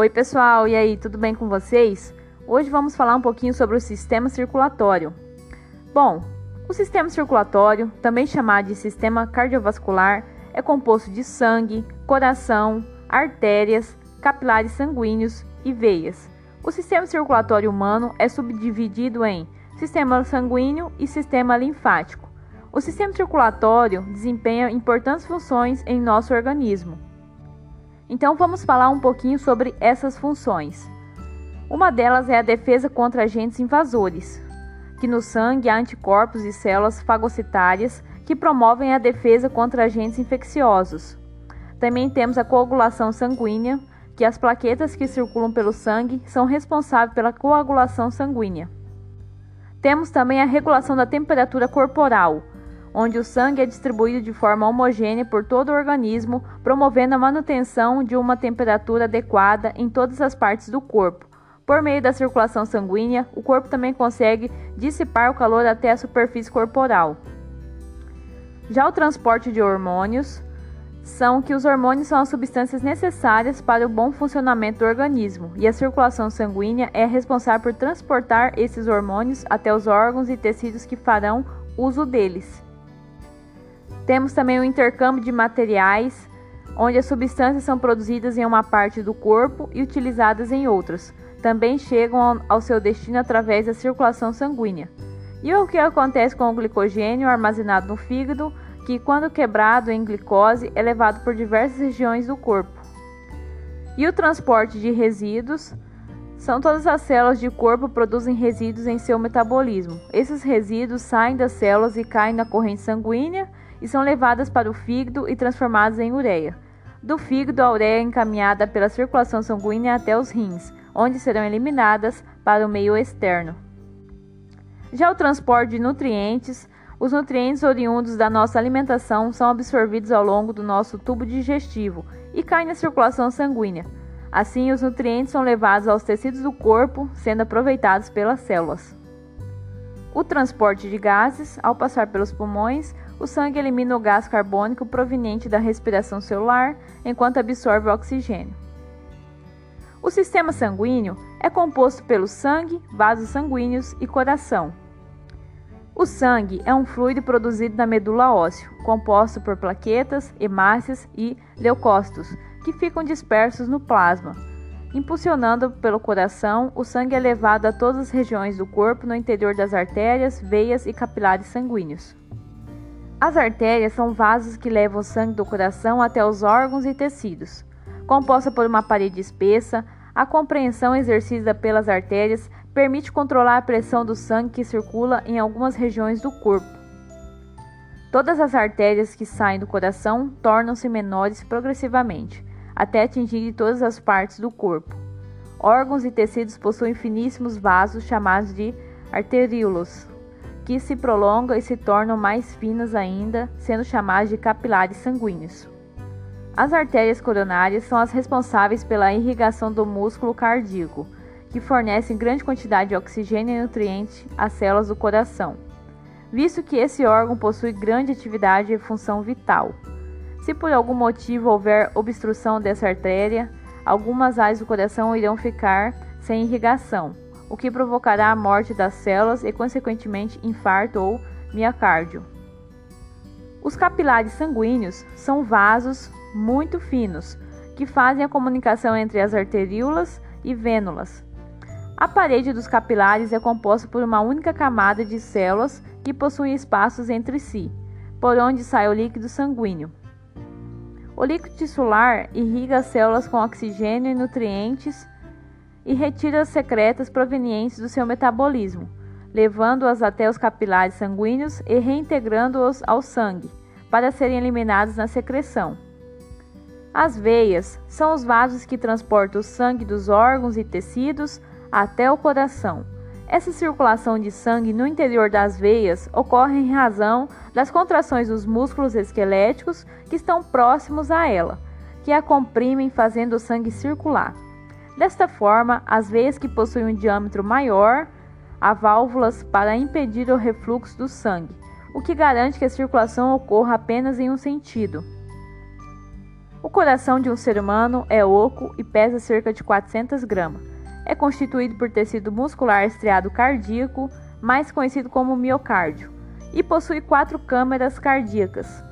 Oi, pessoal, e aí, tudo bem com vocês? Hoje vamos falar um pouquinho sobre o sistema circulatório. Bom, o sistema circulatório, também chamado de sistema cardiovascular, é composto de sangue, coração, artérias, capilares sanguíneos e veias. O sistema circulatório humano é subdividido em sistema sanguíneo e sistema linfático. O sistema circulatório desempenha importantes funções em nosso organismo. Então vamos falar um pouquinho sobre essas funções. Uma delas é a defesa contra agentes invasores, que no sangue há anticorpos e células fagocitárias que promovem a defesa contra agentes infecciosos. Também temos a coagulação sanguínea, que as plaquetas que circulam pelo sangue são responsáveis pela coagulação sanguínea. Temos também a regulação da temperatura corporal, onde o sangue é distribuído de forma homogênea por todo o organismo, promovendo a manutenção de uma temperatura adequada em todas as partes do corpo. Por meio da circulação sanguínea, o corpo também consegue dissipar o calor até a superfície corporal. Já o transporte de hormônios são que os hormônios são as substâncias necessárias para o bom funcionamento do organismo, e a circulação sanguínea é responsável por transportar esses hormônios até os órgãos e tecidos que farão uso deles. Temos também o intercâmbio de materiais, onde as substâncias são produzidas em uma parte do corpo e utilizadas em outras. Também chegam ao seu destino através da circulação sanguínea. E o que acontece com o glicogênio armazenado no fígado, que, quando quebrado em glicose, é levado por diversas regiões do corpo? E o transporte de resíduos são todas as células de corpo produzem resíduos em seu metabolismo. Esses resíduos saem das células e caem na corrente sanguínea e são levadas para o fígado e transformadas em ureia. Do fígado, a ureia é encaminhada pela circulação sanguínea até os rins, onde serão eliminadas para o meio externo. Já o transporte de nutrientes, os nutrientes oriundos da nossa alimentação são absorvidos ao longo do nosso tubo digestivo e caem na circulação sanguínea. Assim, os nutrientes são levados aos tecidos do corpo, sendo aproveitados pelas células. O transporte de gases, ao passar pelos pulmões, o sangue elimina o gás carbônico proveniente da respiração celular, enquanto absorve o oxigênio. O sistema sanguíneo é composto pelo sangue, vasos sanguíneos e coração. O sangue é um fluido produzido na medula óssea, composto por plaquetas, hemácias e leucócitos, que ficam dispersos no plasma. Impulsionando pelo coração, o sangue é levado a todas as regiões do corpo no interior das artérias, veias e capilares sanguíneos. As artérias são vasos que levam o sangue do coração até os órgãos e tecidos. Composta por uma parede espessa, a compreensão exercida pelas artérias permite controlar a pressão do sangue que circula em algumas regiões do corpo. Todas as artérias que saem do coração tornam-se menores progressivamente, até atingir todas as partes do corpo. Órgãos e tecidos possuem finíssimos vasos chamados de arteríolos, que se prolongam e se tornam mais finas ainda, sendo chamadas de capilares sanguíneos. As artérias coronárias são as responsáveis pela irrigação do músculo cardíaco, que fornecem grande quantidade de oxigênio e nutrientes às células do coração, visto que esse órgão possui grande atividade e função vital. Se por algum motivo houver obstrução dessa artéria, algumas áreas do coração irão ficar sem irrigação, o que provocará a morte das células e, consequentemente, infarto ou miocárdio. Os capilares sanguíneos são vasos muito finos que fazem a comunicação entre as arteríolas e vênulas. A parede dos capilares é composta por uma única camada de células que possuem espaços entre si, por onde sai o líquido sanguíneo. O líquido tisular irriga as células com oxigênio e nutrientes e retira as secretas provenientes do seu metabolismo, levando-as até os capilares sanguíneos e reintegrando-os ao sangue, para serem eliminados na secreção. As veias são os vasos que transportam o sangue dos órgãos e tecidos até o coração. Essa circulação de sangue no interior das veias ocorre em razão das contrações dos músculos esqueléticos que estão próximos a ela, que a comprimem fazendo o sangue circular. Desta forma, as veias que possuem um diâmetro maior há válvulas para impedir o refluxo do sangue, o que garante que a circulação ocorra apenas em um sentido. O coração de um ser humano é oco e pesa cerca de 400 gramas. É constituído por tecido muscular estriado cardíaco, mais conhecido como miocárdio, e possui quatro câmeras cardíacas.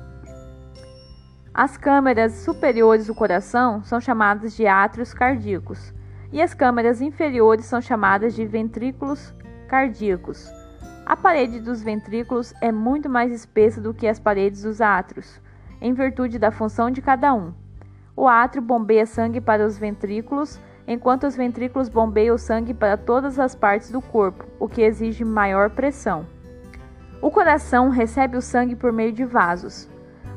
As câmeras superiores do coração são chamadas de átrios cardíacos, e as câmeras inferiores são chamadas de ventrículos cardíacos. A parede dos ventrículos é muito mais espessa do que as paredes dos átrios, em virtude da função de cada um. O átrio bombeia sangue para os ventrículos, enquanto os ventrículos bombeiam sangue para todas as partes do corpo, o que exige maior pressão. O coração recebe o sangue por meio de vasos.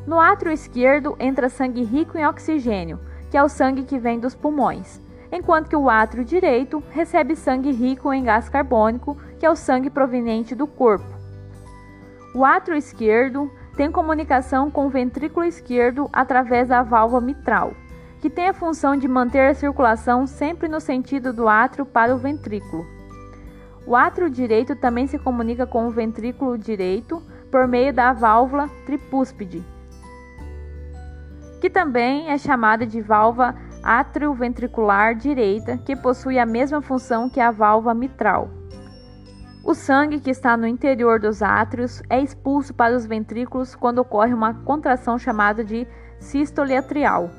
No átrio esquerdo entra sangue rico em oxigênio, que é o sangue que vem dos pulmões, enquanto que o átrio direito recebe sangue rico em gás carbônico, que é o sangue proveniente do corpo. O átrio esquerdo tem comunicação com o ventrículo esquerdo através da válvula mitral, que tem a função de manter a circulação sempre no sentido do átrio para o ventrículo. O átrio direito também se comunica com o ventrículo direito por meio da válvula tripúspide, que também é chamada de válvula atrioventricular direita, que possui a mesma função que a válvula mitral. O sangue que está no interior dos átrios é expulso para os ventrículos quando ocorre uma contração chamada de sístole atrial.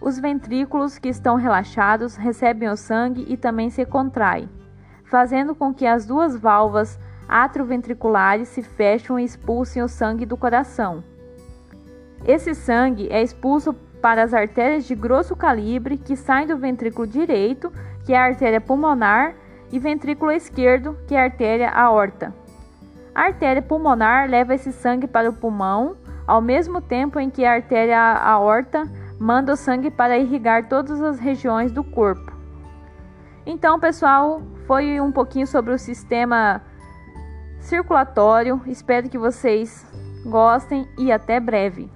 Os ventrículos que estão relaxados recebem o sangue e também se contraem, fazendo com que as duas válvulas atrioventriculares se fechem e expulsem o sangue do coração. Esse sangue é expulso para as artérias de grosso calibre que saem do ventrículo direito, que é a artéria pulmonar, e ventrículo esquerdo, que é a artéria aorta. A artéria pulmonar leva esse sangue para o pulmão, ao mesmo tempo em que a artéria aorta manda o sangue para irrigar todas as regiões do corpo. Então, pessoal, foi um pouquinho sobre o sistema circulatório. Espero que vocês gostem e até breve.